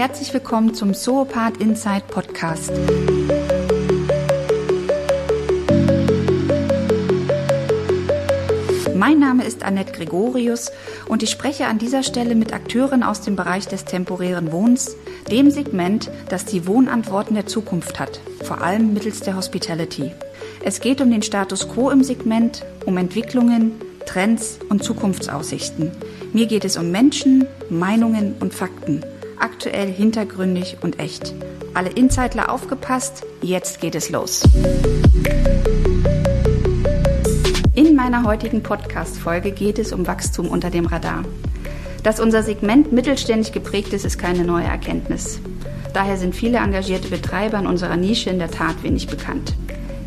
herzlich willkommen zum Zoopath Inside Podcast. Mein Name ist Annette Gregorius und ich spreche an dieser Stelle mit Akteuren aus dem Bereich des temporären Wohnens, dem Segment, das die Wohnantworten der Zukunft hat, vor allem mittels der Hospitality. Es geht um den Status quo im Segment, um Entwicklungen, Trends und Zukunftsaussichten. Mir geht es um Menschen, Meinungen und Fakten. Aktuell, hintergründig und echt. Alle Insider aufgepasst, jetzt geht es los. In meiner heutigen Podcast-Folge geht es um Wachstum unter dem Radar. Dass unser Segment mittelständig geprägt ist, ist keine neue Erkenntnis. Daher sind viele engagierte Betreiber in unserer Nische in der Tat wenig bekannt.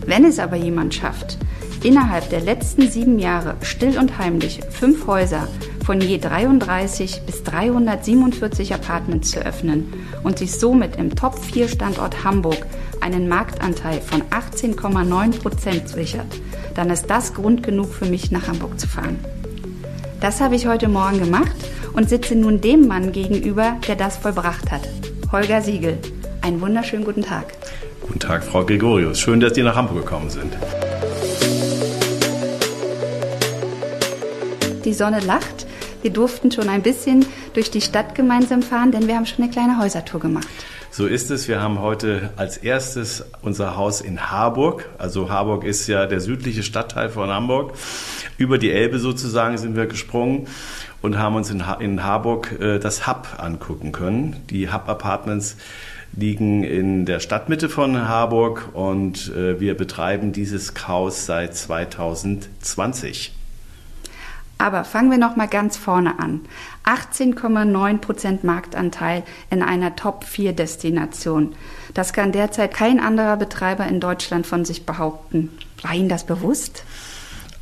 Wenn es aber jemand schafft, innerhalb der letzten sieben Jahre still und heimlich fünf Häuser von je 33 bis 347 Apartments zu öffnen und sich somit im Top-4-Standort Hamburg einen Marktanteil von 18,9 Prozent sichert, dann ist das Grund genug für mich, nach Hamburg zu fahren. Das habe ich heute Morgen gemacht und sitze nun dem Mann gegenüber, der das vollbracht hat. Holger Siegel. Einen wunderschönen guten Tag. Guten Tag, Frau Gregorius. Schön, dass Sie nach Hamburg gekommen sind. Die Sonne lacht. Wir durften schon ein bisschen durch die Stadt gemeinsam fahren, denn wir haben schon eine kleine Häusertour gemacht. So ist es. Wir haben heute als erstes unser Haus in Harburg. Also Harburg ist ja der südliche Stadtteil von Hamburg. Über die Elbe sozusagen sind wir gesprungen und haben uns in, Harburg äh, das Hub angucken können. Die Hub Apartments liegen in der Stadtmitte von Harburg und äh, wir betreiben dieses Haus seit 2020. Aber fangen wir noch mal ganz vorne an. 18,9 Prozent Marktanteil in einer Top-4-Destination. Das kann derzeit kein anderer Betreiber in Deutschland von sich behaupten. War Ihnen das bewusst?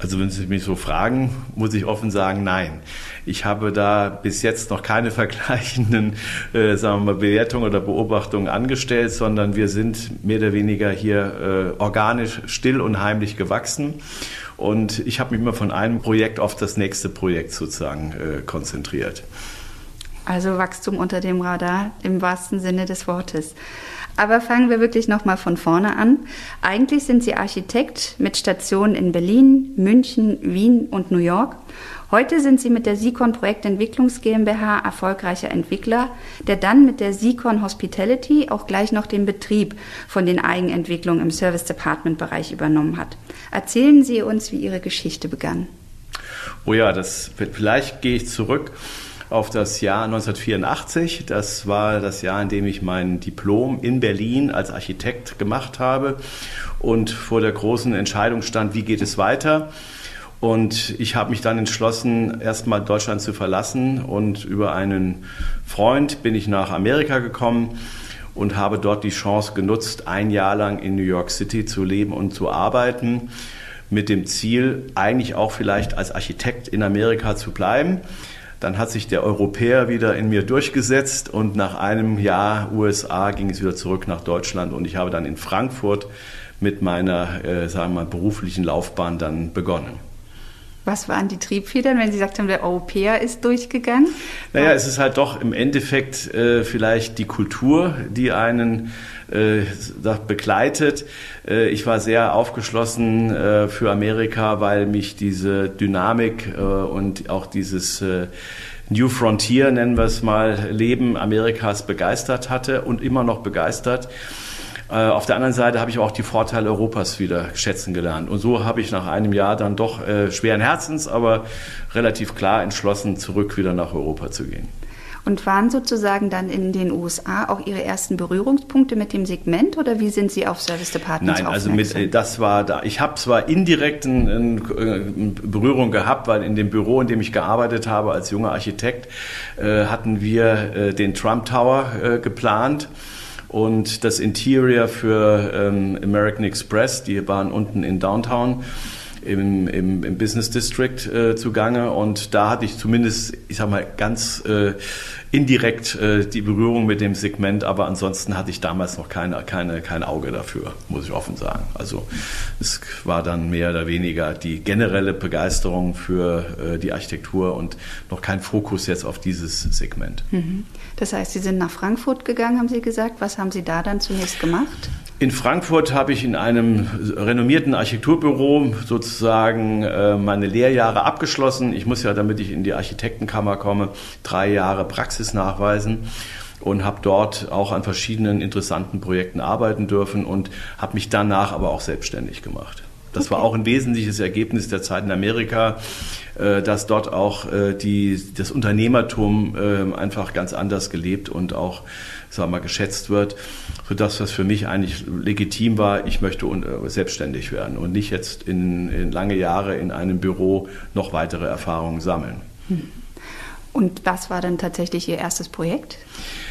Also wenn Sie mich so fragen, muss ich offen sagen, nein. Ich habe da bis jetzt noch keine vergleichenden äh, sagen wir mal, Bewertungen oder Beobachtungen angestellt, sondern wir sind mehr oder weniger hier äh, organisch still und heimlich gewachsen. Und ich habe mich immer von einem Projekt auf das nächste Projekt sozusagen äh, konzentriert. Also Wachstum unter dem Radar im wahrsten Sinne des Wortes. Aber fangen wir wirklich nochmal von vorne an. Eigentlich sind Sie Architekt mit Stationen in Berlin, München, Wien und New York Heute sind Sie mit der Sikon Projektentwicklungs GmbH erfolgreicher Entwickler, der dann mit der Sikon Hospitality auch gleich noch den Betrieb von den Eigenentwicklungen im Service Department Bereich übernommen hat. Erzählen Sie uns, wie Ihre Geschichte begann. Oh ja, das vielleicht gehe ich zurück auf das Jahr 1984. Das war das Jahr, in dem ich mein Diplom in Berlin als Architekt gemacht habe und vor der großen Entscheidung stand, wie geht es weiter? Und ich habe mich dann entschlossen, erstmal Deutschland zu verlassen. Und über einen Freund bin ich nach Amerika gekommen und habe dort die Chance genutzt, ein Jahr lang in New York City zu leben und zu arbeiten, mit dem Ziel, eigentlich auch vielleicht als Architekt in Amerika zu bleiben. Dann hat sich der Europäer wieder in mir durchgesetzt und nach einem Jahr USA ging es wieder zurück nach Deutschland und ich habe dann in Frankfurt mit meiner, äh, sagen wir mal, beruflichen Laufbahn dann begonnen. Was waren die Triebfedern, wenn Sie gesagt haben, der Europäer ist durchgegangen? Naja, es ist halt doch im Endeffekt äh, vielleicht die Kultur, die einen äh, begleitet. Äh, ich war sehr aufgeschlossen äh, für Amerika, weil mich diese Dynamik äh, und auch dieses äh, New Frontier, nennen wir es mal, Leben Amerikas begeistert hatte und immer noch begeistert. Äh, auf der anderen Seite habe ich auch die Vorteile Europas wieder schätzen gelernt. Und so habe ich nach einem Jahr dann doch äh, schweren Herzens, aber relativ klar entschlossen, zurück wieder nach Europa zu gehen. Und waren sozusagen dann in den USA auch Ihre ersten Berührungspunkte mit dem Segment oder wie sind Sie auf Service Departments Nein, also mit, äh, das war da. Ich habe zwar indirekt eine Berührung gehabt, weil in dem Büro, in dem ich gearbeitet habe als junger Architekt, hatten wir den Trump Tower geplant und das Interior für ähm, American Express, die waren unten in Downtown. im, im, im Business District äh, zugange und da hatte ich zumindest, ich sag mal, ganz äh, indirekt äh, die Berührung mit dem Segment, aber ansonsten hatte ich damals noch keine, keine, kein Auge dafür, muss ich offen sagen. Also es war dann mehr oder weniger die generelle Begeisterung für äh, die Architektur und noch kein Fokus jetzt auf dieses Segment. Mhm. Das heißt, Sie sind nach Frankfurt gegangen, haben Sie gesagt. Was haben Sie da dann zunächst gemacht? In Frankfurt habe ich in einem renommierten Architekturbüro sozusagen äh, meine Lehrjahre abgeschlossen. Ich muss ja, damit ich in die Architektenkammer komme, drei Jahre Praxis nachweisen und habe dort auch an verschiedenen interessanten Projekten arbeiten dürfen und habe mich danach aber auch selbstständig gemacht. Das war auch ein wesentliches Ergebnis der Zeit in Amerika, äh, dass dort auch äh, die, das Unternehmertum einfach ganz anders gelebt und auch sagen wir geschätzt wird, sodass das für mich eigentlich legitim war, ich möchte äh, selbstständig werden und nicht jetzt in, in lange Jahre in einem Büro noch weitere Erfahrungen sammeln. Hm. Und was war dann tatsächlich Ihr erstes Projekt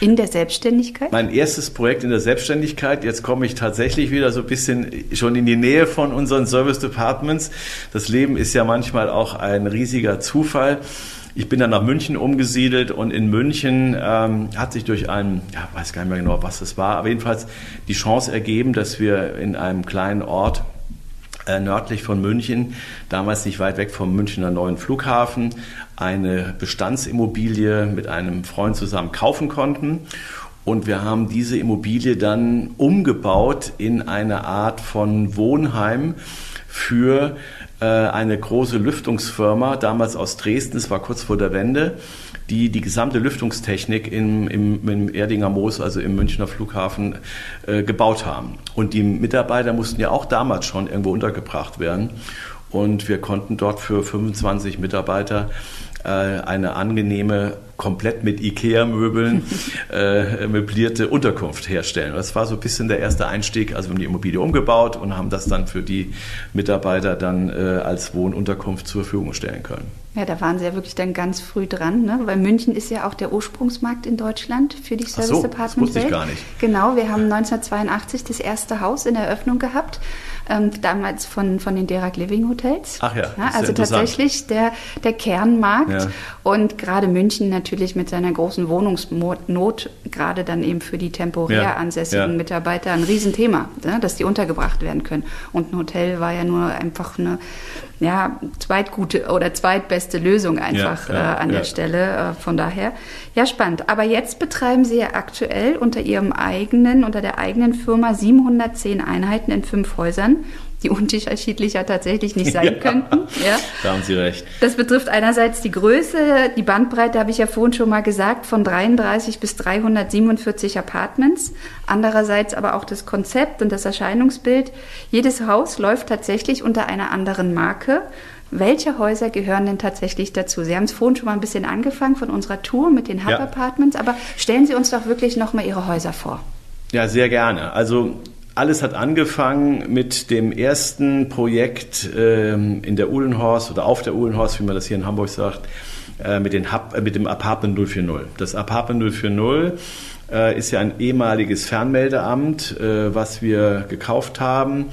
in der Selbstständigkeit? Mein erstes Projekt in der Selbstständigkeit, jetzt komme ich tatsächlich wieder so ein bisschen schon in die Nähe von unseren Service Departments. Das Leben ist ja manchmal auch ein riesiger Zufall. Ich bin dann nach München umgesiedelt und in München ähm, hat sich durch einen, ja, weiß gar nicht mehr genau, was es war, aber jedenfalls die Chance ergeben, dass wir in einem kleinen Ort nördlich von München, damals nicht weit weg vom Münchner neuen Flughafen, eine Bestandsimmobilie mit einem Freund zusammen kaufen konnten. Und wir haben diese Immobilie dann umgebaut in eine Art von Wohnheim für äh, eine große Lüftungsfirma, damals aus Dresden, es war kurz vor der Wende, die die gesamte Lüftungstechnik im, im, im Erdinger Moos, also im Münchner Flughafen, äh, gebaut haben. Und die Mitarbeiter mussten ja auch damals schon irgendwo untergebracht werden. Und wir konnten dort für 25 Mitarbeiter äh, eine angenehme, komplett mit IKEA-Möbeln äh, möblierte Unterkunft herstellen. Das war so ein bisschen der erste Einstieg. Also wir haben die Immobilie umgebaut und haben das dann für die Mitarbeiter dann äh, als Wohnunterkunft zur Verfügung stellen können. Ja, da waren Sie ja wirklich dann ganz früh dran, ne? weil München ist ja auch der Ursprungsmarkt in Deutschland für die Service so, Department. Das wusste ich gar nicht. Genau, wir haben 1982 das erste Haus in Eröffnung gehabt, ähm, damals von, von den Derek Living Hotels. Ach ja. ja also tatsächlich der, der Kernmarkt ja. und gerade München natürlich mit seiner großen Wohnungsnot, gerade dann eben für die temporär ja. ansässigen Mitarbeiter ein Riesenthema, ne? dass die untergebracht werden können. Und ein Hotel war ja nur einfach eine ja, zweitgute oder zweitbeste Lösung einfach ja, ja, äh, an ja. der Stelle. Äh, von daher, ja, spannend. Aber jetzt betreiben Sie ja aktuell unter Ihrem eigenen, unter der eigenen Firma 710 Einheiten in fünf Häusern die unterschiedlicher tatsächlich nicht sein ja, könnten. Ja. Da haben Sie recht. Das betrifft einerseits die Größe, die Bandbreite, habe ich ja vorhin schon mal gesagt, von 33 bis 347 Apartments. Andererseits aber auch das Konzept und das Erscheinungsbild. Jedes Haus läuft tatsächlich unter einer anderen Marke. Welche Häuser gehören denn tatsächlich dazu? Sie haben es vorhin schon mal ein bisschen angefangen von unserer Tour mit den Hub Apartments, aber stellen Sie uns doch wirklich nochmal Ihre Häuser vor. Ja, sehr gerne. Also alles hat angefangen mit dem ersten Projekt ähm, in der Uhlenhorst oder auf der Uhlenhorst, wie man das hier in Hamburg sagt, äh, mit, den Hub, äh, mit dem Apartment 040. Das Apartment 040 äh, ist ja ein ehemaliges Fernmeldeamt, äh, was wir gekauft haben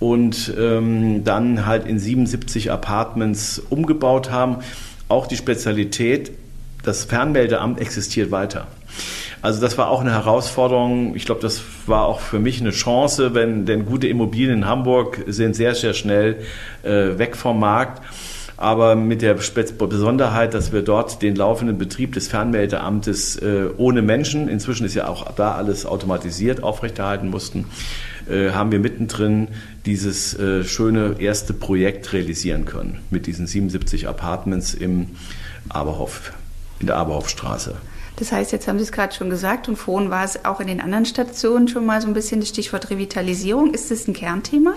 und ähm, dann halt in 77 Apartments umgebaut haben. Auch die Spezialität, das Fernmeldeamt existiert weiter. Also das war auch eine Herausforderung. Ich glaube, das war auch für mich eine Chance, wenn denn gute Immobilien in Hamburg sind sehr, sehr schnell äh, weg vom Markt. Aber mit der Besonderheit, dass wir dort den laufenden Betrieb des Fernmeldeamtes äh, ohne Menschen, inzwischen ist ja auch da alles automatisiert, aufrechterhalten mussten, äh, haben wir mittendrin dieses äh, schöne erste Projekt realisieren können mit diesen 77 Apartments im Aberhof, in der Aberhofstraße. Das heißt, jetzt haben Sie es gerade schon gesagt und vorhin war es auch in den anderen Stationen schon mal so ein bisschen das Stichwort Revitalisierung. Ist das ein Kernthema?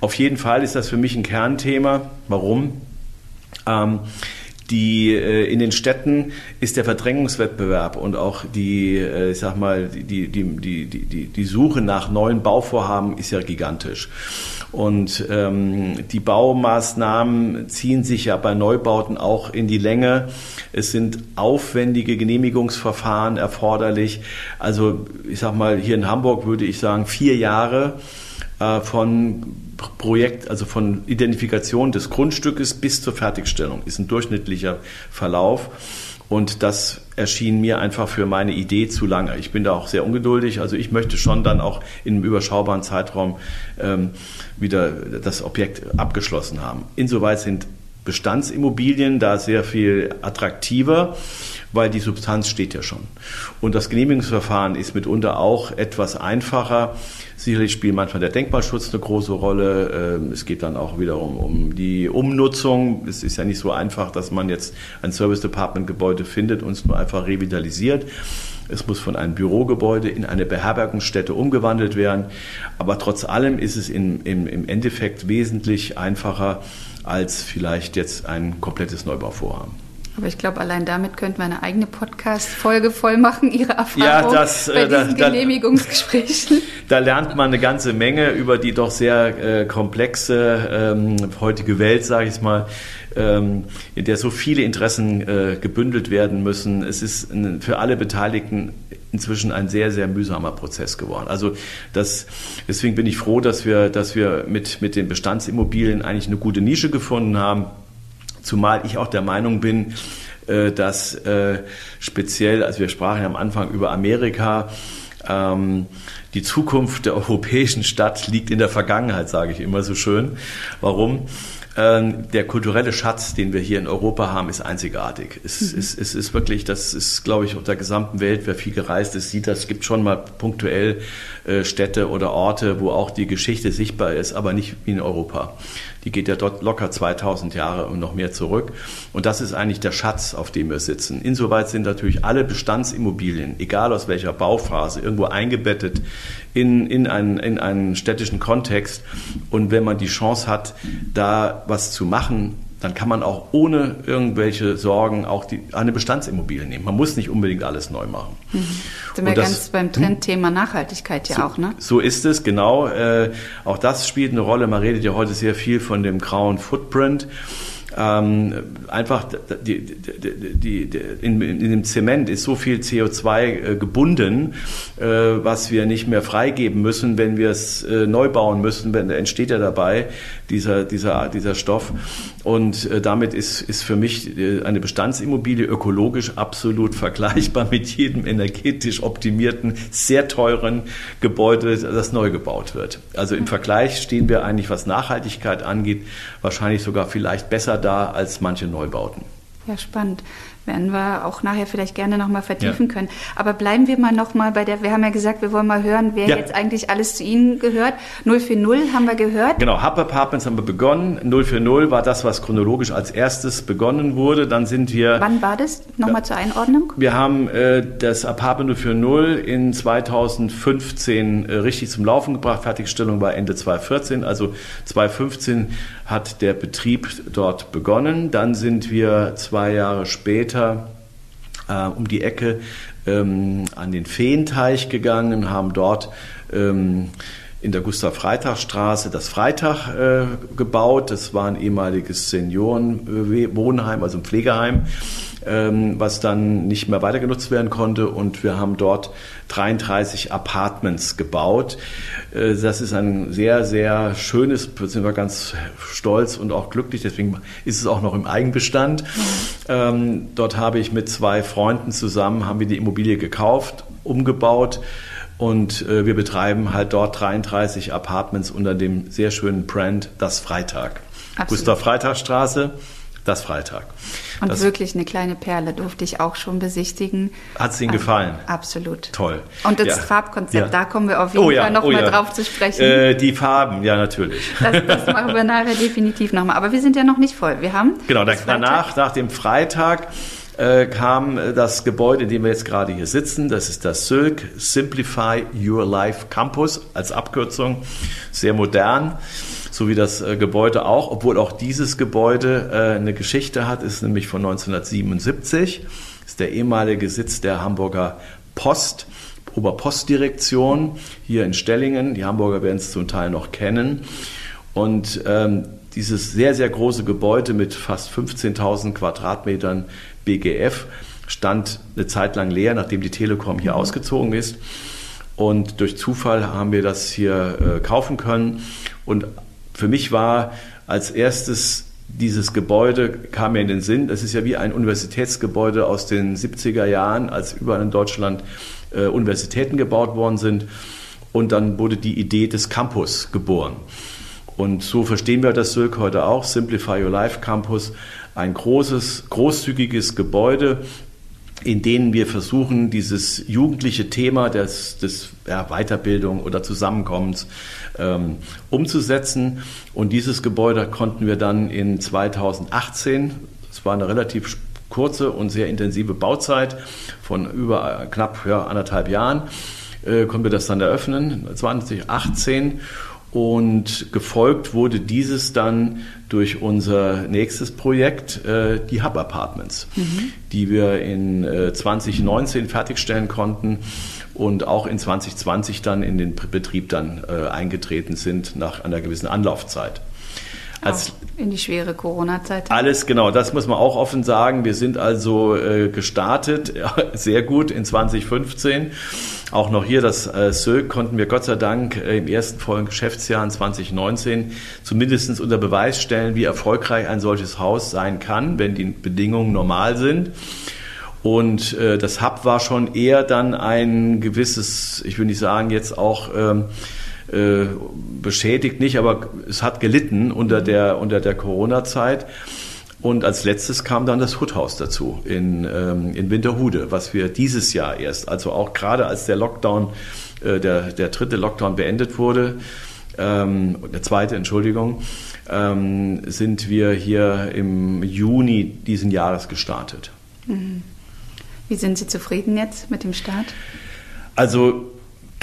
Auf jeden Fall ist das für mich ein Kernthema. Warum? Ähm, die äh, in den Städten ist der Verdrängungswettbewerb und auch die, äh, ich sag mal, die, die, die, die, die Suche nach neuen Bauvorhaben ist ja gigantisch. Und ähm, die Baumaßnahmen ziehen sich ja bei Neubauten auch in die Länge. Es sind aufwendige Genehmigungsverfahren erforderlich. Also ich sag mal, hier in Hamburg würde ich sagen, vier Jahre äh, von Projekt, also von Identifikation des Grundstückes bis zur Fertigstellung, ist ein durchschnittlicher Verlauf. Und das erschien mir einfach für meine Idee zu lange. Ich bin da auch sehr ungeduldig. Also ich möchte schon dann auch in einem überschaubaren Zeitraum ähm, wieder das Objekt abgeschlossen haben. Insoweit sind Bestandsimmobilien da sehr viel attraktiver, weil die Substanz steht ja schon. Und das Genehmigungsverfahren ist mitunter auch etwas einfacher. Sicherlich spielt manchmal der Denkmalschutz eine große Rolle. Ähm, es geht dann auch wiederum um die Umnutzung. Es ist ja nicht so einfach, dass man jetzt ein Service Department Gebäude findet und es nur einfach revitalisiert. Es muss von einem Bürogebäude in eine Beherbergungsstätte umgewandelt werden. Aber trotz allem ist es im Endeffekt wesentlich einfacher als vielleicht jetzt ein komplettes Neubauvorhaben. Aber ich glaube, allein damit könnten wir eine eigene Podcast-Folge voll machen, Ihre Erfahrung ja, das, bei äh, da, diesen Genehmigungsgesprächen. Da lernt man eine ganze Menge über die doch sehr äh, komplexe ähm, heutige Welt, sage ich mal, ähm, in der so viele Interessen äh, gebündelt werden müssen. Es ist ein, für alle Beteiligten inzwischen ein sehr, sehr mühsamer Prozess geworden. Also das, deswegen bin ich froh, dass wir, dass wir mit, mit den Bestandsimmobilien eigentlich eine gute Nische gefunden haben Zumal ich auch der Meinung bin, äh, dass äh, speziell, also wir sprachen am Anfang über Amerika, ähm, die Zukunft der europäischen Stadt liegt in der Vergangenheit, sage ich immer so schön. Warum? Ähm, der kulturelle Schatz, den wir hier in Europa haben, ist einzigartig. Es, mhm. ist, es ist wirklich, das ist, glaube ich, auf der gesamten Welt, wer viel gereist ist, sieht das. Es gibt schon mal punktuell äh, Städte oder Orte, wo auch die Geschichte sichtbar ist, aber nicht wie in Europa. Die geht ja dort locker 2000 Jahre und noch mehr zurück. Und das ist eigentlich der Schatz, auf dem wir sitzen. Insoweit sind natürlich alle Bestandsimmobilien, egal aus welcher Bauphase, irgendwo eingebettet in, in, einen, in einen städtischen Kontext. Und wenn man die Chance hat, da was zu machen, dann kann man auch ohne irgendwelche Sorgen auch die, eine Bestandsimmobilie nehmen. Man muss nicht unbedingt alles neu machen. Mhm. Sind wir das, ganz beim hm? Trendthema Nachhaltigkeit ja so, auch, ne? So ist es, genau. Äh, auch das spielt eine Rolle. Man redet ja heute sehr viel von dem grauen Footprint ähm, einfach die, die, die, in, in, dem Zement ist so viel CO2 äh, gebunden, äh, was wir nicht mehr freigeben müssen, wenn wir es äh, neu bauen müssen, wenn entsteht ja dabei dieser, dieser, dieser Stoff. Und äh, damit ist, ist für mich äh, eine Bestandsimmobilie ökologisch absolut vergleichbar mit jedem energetisch optimierten, sehr teuren Gebäude, das neu gebaut wird. Also im Vergleich stehen wir eigentlich, was Nachhaltigkeit angeht, wahrscheinlich sogar vielleicht besser da als manche Neubauten. Ja, spannend werden wir auch nachher vielleicht gerne nochmal vertiefen ja. können. Aber bleiben wir mal nochmal bei der, wir haben ja gesagt, wir wollen mal hören, wer ja. jetzt eigentlich alles zu Ihnen gehört. 040 haben wir gehört. Genau, Hub Apartments haben wir begonnen. 040 war das, was chronologisch als erstes begonnen wurde. Dann sind wir... Wann war das? Nochmal ja. zur Einordnung. Wir haben äh, das Apartment 040 in 2015 äh, richtig zum Laufen gebracht. Fertigstellung war Ende 2014. Also 2015 hat der Betrieb dort begonnen. Dann sind wir zwei Jahre später äh, um die Ecke ähm, an den Feenteich gegangen, haben dort ähm, in der Gustav-Freitag-Straße das Freitag äh, gebaut. Das war ein ehemaliges Seniorenwohnheim, also ein Pflegeheim, was dann nicht mehr weiter genutzt werden konnte. Und wir haben dort 33 Apartments gebaut. Äh, das ist ein sehr, sehr schönes, sind wir ganz stolz und auch glücklich. Deswegen ist es auch noch im Eigenbestand. Ähm, dort habe ich mit zwei Freunden zusammen, haben wir die Immobilie gekauft, umgebaut und äh, wir betreiben halt dort 33 Apartments unter dem sehr schönen Brand Das Freitag. Absolut. Gustav Freitag Straße, Das Freitag. Und das wirklich eine kleine Perle durfte ich auch schon besichtigen. Hat es Ihnen ähm, gefallen? Absolut. Toll. Und das ja. Farbkonzept, ja. da kommen wir auf jeden oh, ja. Fall nochmal oh, drauf zu sprechen. Äh, die Farben, ja natürlich. Das, das machen wir nachher definitiv nochmal. Aber wir sind ja noch nicht voll. Wir haben. Genau, danach, nach dem Freitag äh, kam das Gebäude, in dem wir jetzt gerade hier sitzen. Das ist das Sylk Simplify Your Life Campus als Abkürzung. Sehr modern, so wie das äh, Gebäude auch, obwohl auch dieses Gebäude äh, eine Geschichte hat, ist nämlich von 1977. Ist der ehemalige Sitz der Hamburger Post. Oberpostdirektion hier in Stellingen. Die Hamburger werden es zum Teil noch kennen. Und ähm, dieses sehr, sehr große Gebäude mit fast 15.000 Quadratmetern BGF stand eine Zeit lang leer, nachdem die Telekom hier mhm. ausgezogen ist. Und durch Zufall haben wir das hier äh, kaufen können. Und für mich war als erstes dieses Gebäude kam mir in den Sinn. Das ist ja wie ein Universitätsgebäude aus den 70er Jahren, als überall in Deutschland äh, Universitäten gebaut worden sind. Und dann wurde die Idee des Campus geboren. Und so verstehen wir das Sülk heute auch, Simplify Your Life Campus, ein großes, großzügiges Gebäude, in denen wir versuchen, dieses jugendliche Thema des, des ja, Weiterbildung oder Zusammenkommens ähm, umzusetzen. Und dieses Gebäude konnten wir dann in 2018, es war eine relativ kurze und sehr intensive Bauzeit von über knapp ja, anderthalb Jahren, äh, konnten wir das dann eröffnen, 2018. Und gefolgt wurde dieses dann durch unser nächstes Projekt, äh, die Hub Apartments, mhm. die wir in äh, 2019 fertigstellen konnten und auch in 2020 dann in den Betrieb dann äh, eingetreten sind nach einer gewissen Anlaufzeit. Als in die schwere Corona-Zeit. Alles genau, das muss man auch offen sagen. Wir sind also äh, gestartet, sehr gut in 2015. Auch noch hier das äh, Sölk konnten wir Gott sei Dank äh, im ersten vollen Geschäftsjahr in 2019 zumindest unter Beweis stellen, wie erfolgreich ein solches Haus sein kann, wenn die Bedingungen normal sind. Und äh, das Hub war schon eher dann ein gewisses, ich will nicht sagen jetzt auch ähm, äh, beschädigt nicht, aber es hat gelitten unter der, unter der Corona-Zeit. Und als letztes kam dann das Huthaus dazu in, ähm, in Winterhude, was wir dieses Jahr erst, also auch gerade als der Lockdown, äh, der, der dritte Lockdown beendet wurde, ähm, der zweite, Entschuldigung, ähm, sind wir hier im Juni diesen Jahres gestartet. Mhm. Wie sind Sie zufrieden jetzt mit dem Start? Also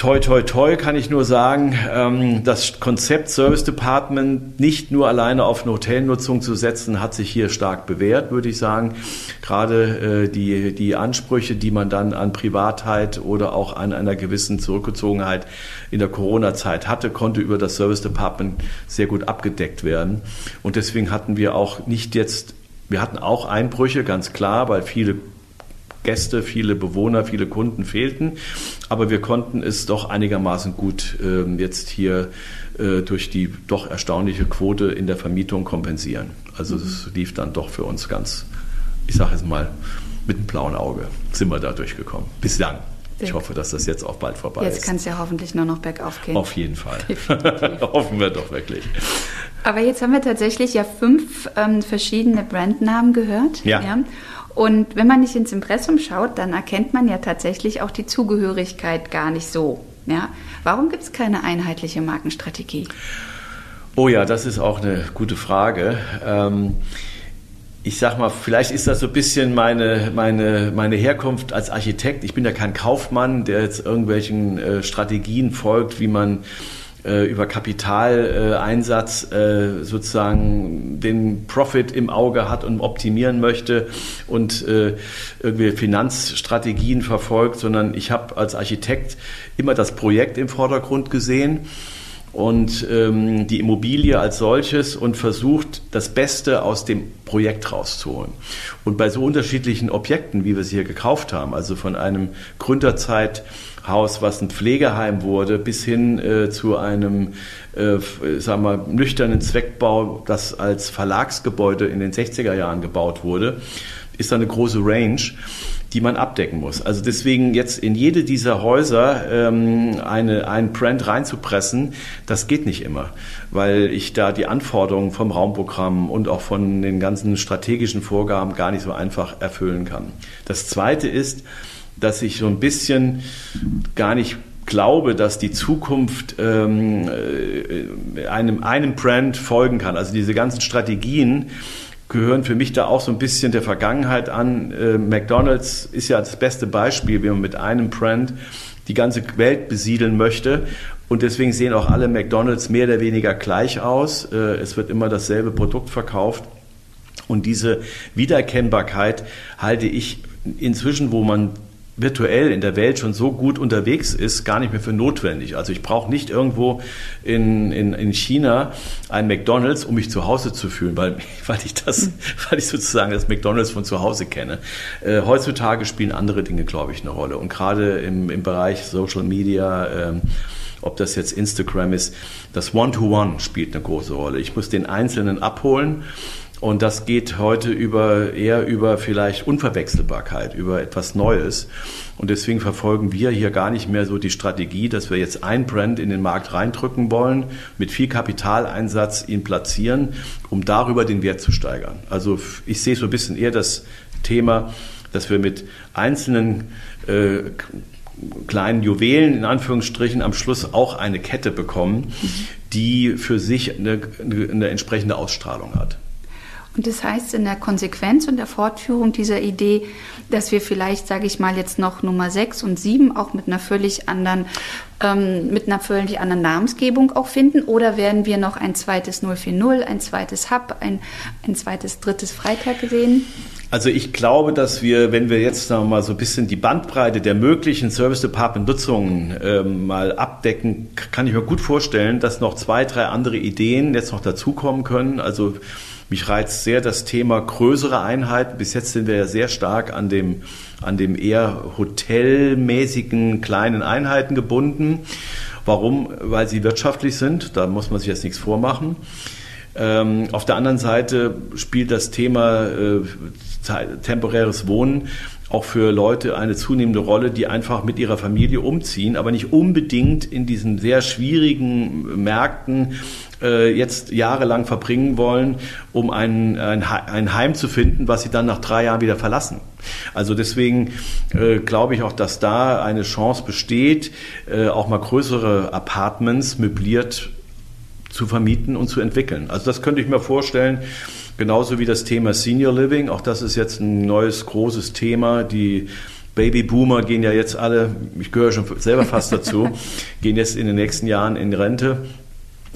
Toi, toi, toi kann ich nur sagen, ähm, das Konzept Service Department nicht nur alleine auf eine Hotelnutzung zu setzen, hat sich hier stark bewährt, würde ich sagen. Gerade äh, die, die Ansprüche, die man dann an Privatheit oder auch an einer gewissen Zurückgezogenheit in der Corona-Zeit hatte, konnte über das Service Department sehr gut abgedeckt werden. Und deswegen hatten wir auch nicht jetzt wir hatten auch Einbrüche, ganz klar, weil viele Gäste, viele Bewohner, viele Kunden fehlten. Aber wir konnten es doch einigermaßen gut äh, jetzt hier äh, durch die doch erstaunliche Quote in der Vermietung kompensieren. Also es lief dann doch für uns ganz, ich sage es mal, mit einem blauen Auge sind wir da durchgekommen. Bislang. Ich hoffe, dass das jetzt auch bald vorbei jetzt ist. Jetzt kann es ja hoffentlich nur noch bergauf gehen. Auf jeden Fall. Hoffen wir doch wirklich. Aber jetzt haben wir tatsächlich ja fünf ähm, verschiedene Brandnamen gehört. Ja. ja. Und wenn man nicht ins Impressum schaut, dann erkennt man ja tatsächlich auch die Zugehörigkeit gar nicht so. Ja? Warum gibt es keine einheitliche Markenstrategie? Oh ja, das ist auch eine gute Frage. Ähm ich sag mal, vielleicht ist das so ein bisschen meine, meine, meine Herkunft als Architekt. Ich bin ja kein Kaufmann, der jetzt irgendwelchen äh, Strategien folgt, wie man über Kapitaleinsatz äh, sozusagen den Profit im Auge hat und optimieren möchte und äh, irgendwie Finanzstrategien verfolgt, sondern ich habe als Architekt immer das Projekt im Vordergrund gesehen und ähm, die Immobilie als solches und versucht, das Beste aus dem Projekt rauszuholen. Und bei so unterschiedlichen Objekten, wie wir sie hier gekauft haben, also von einem Gründerzeithaus, was ein Pflegeheim wurde, bis hin äh, zu einem, äh, sagen wir, nüchternen Zweckbau, das als Verlagsgebäude in den 60er Jahren gebaut wurde, ist eine große Range die man abdecken muss. Also deswegen jetzt in jede dieser Häuser ähm, eine, ein Brand reinzupressen, das geht nicht immer, weil ich da die Anforderungen vom Raumprogramm und auch von den ganzen strategischen Vorgaben gar nicht so einfach erfüllen kann. Das Zweite ist, dass ich so ein bisschen gar nicht glaube, dass die Zukunft ähm, äh, einem, einem Brand folgen kann. Also diese ganzen Strategien, gehören für mich da auch so ein bisschen der Vergangenheit an. Äh, McDonald's ist ja das beste Beispiel, wie man mit einem Brand die ganze Welt besiedeln möchte. Und deswegen sehen auch alle McDonald's mehr oder weniger gleich aus. Äh, es wird immer dasselbe Produkt verkauft. Und diese Wiedererkennbarkeit halte ich inzwischen, wo man virtuell in der Welt schon so gut unterwegs ist, gar nicht mehr für notwendig. Also ich brauche nicht irgendwo in, in, in China ein McDonald's, um mich zu Hause zu fühlen, weil, weil, ich, das, weil ich sozusagen das McDonald's von zu Hause kenne. Äh, heutzutage spielen andere Dinge, glaube ich, eine Rolle. Und gerade im, im Bereich Social Media, ähm, ob das jetzt Instagram ist. Das One-to-One -One spielt eine große Rolle. Ich muss den Einzelnen abholen und das geht heute über, eher über vielleicht Unverwechselbarkeit, über etwas Neues. Und deswegen verfolgen wir hier gar nicht mehr so die Strategie, dass wir jetzt ein Brand in den Markt reindrücken wollen, mit viel Kapitaleinsatz ihn platzieren, um darüber den Wert zu steigern. Also ich sehe so ein bisschen eher das Thema, dass wir mit einzelnen äh, kleinen Juwelen in Anführungsstrichen am Schluss auch eine Kette bekommen, die für sich eine, eine entsprechende Ausstrahlung hat. Und das heißt in der Konsequenz und der Fortführung dieser Idee, dass wir vielleicht, sage ich mal, jetzt noch Nummer 6 und 7 auch mit einer völlig anderen, ähm, mit einer völlig anderen Namensgebung auch finden? Oder werden wir noch ein zweites 040, ein zweites Hub, ein, ein zweites, drittes Freitag sehen? Also ich glaube, dass wir, wenn wir jetzt noch mal so ein bisschen die Bandbreite der möglichen Service Department Nutzungen äh, mal abdecken, kann ich mir gut vorstellen, dass noch zwei, drei andere Ideen jetzt noch dazukommen können. Also mich reizt sehr das Thema größere Einheiten. Bis jetzt sind wir ja sehr stark an dem, an dem eher hotelmäßigen kleinen Einheiten gebunden. Warum? Weil sie wirtschaftlich sind. Da muss man sich jetzt nichts vormachen. Ähm, auf der anderen Seite spielt das Thema äh, temporäres Wohnen auch für Leute eine zunehmende Rolle, die einfach mit ihrer Familie umziehen, aber nicht unbedingt in diesen sehr schwierigen Märkten äh, jetzt jahrelang verbringen wollen, um ein, ein, ein Heim zu finden, was sie dann nach drei Jahren wieder verlassen. Also deswegen äh, glaube ich auch, dass da eine Chance besteht, äh, auch mal größere Apartments möbliert zu vermieten und zu entwickeln. Also das könnte ich mir vorstellen, genauso wie das Thema Senior Living. Auch das ist jetzt ein neues großes Thema. Die Babyboomer gehen ja jetzt alle, ich gehöre schon selber fast dazu, gehen jetzt in den nächsten Jahren in Rente.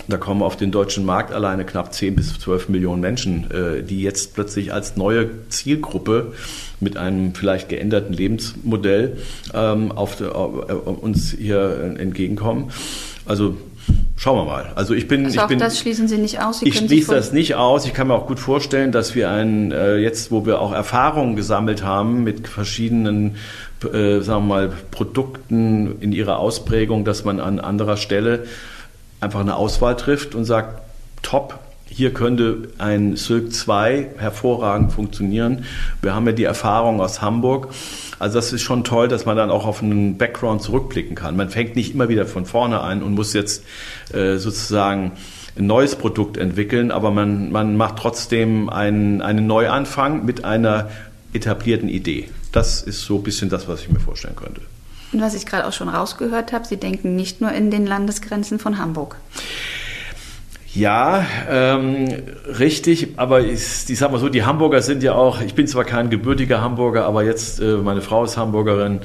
Da kommen auf den deutschen Markt alleine knapp 10 bis 12 Millionen Menschen, äh, die jetzt plötzlich als neue Zielgruppe mit einem vielleicht geänderten Lebensmodell ähm, auf, uns hier entgegenkommen. Also Schauen wir mal. Also ich bin, also ich bin, das schließen Sie nicht aus. Sie ich schließe das nicht aus. Ich kann mir auch gut vorstellen, dass wir ein äh, jetzt, wo wir auch Erfahrungen gesammelt haben mit verschiedenen, äh, sagen wir mal, Produkten in ihrer Ausprägung, dass man an anderer Stelle einfach eine Auswahl trifft und sagt, top, hier könnte ein Silk 2 hervorragend funktionieren. Wir haben ja die Erfahrung aus Hamburg. Also das ist schon toll, dass man dann auch auf einen Background zurückblicken kann. Man fängt nicht immer wieder von vorne an und muss jetzt äh, sozusagen ein neues Produkt entwickeln, aber man, man macht trotzdem einen, einen Neuanfang mit einer etablierten Idee. Das ist so ein bisschen das, was ich mir vorstellen könnte. Und was ich gerade auch schon rausgehört habe, Sie denken nicht nur in den Landesgrenzen von Hamburg. Ja, ähm, richtig, aber ich, ich sag mal so, die Hamburger sind ja auch, ich bin zwar kein gebürtiger Hamburger, aber jetzt, äh, meine Frau ist Hamburgerin,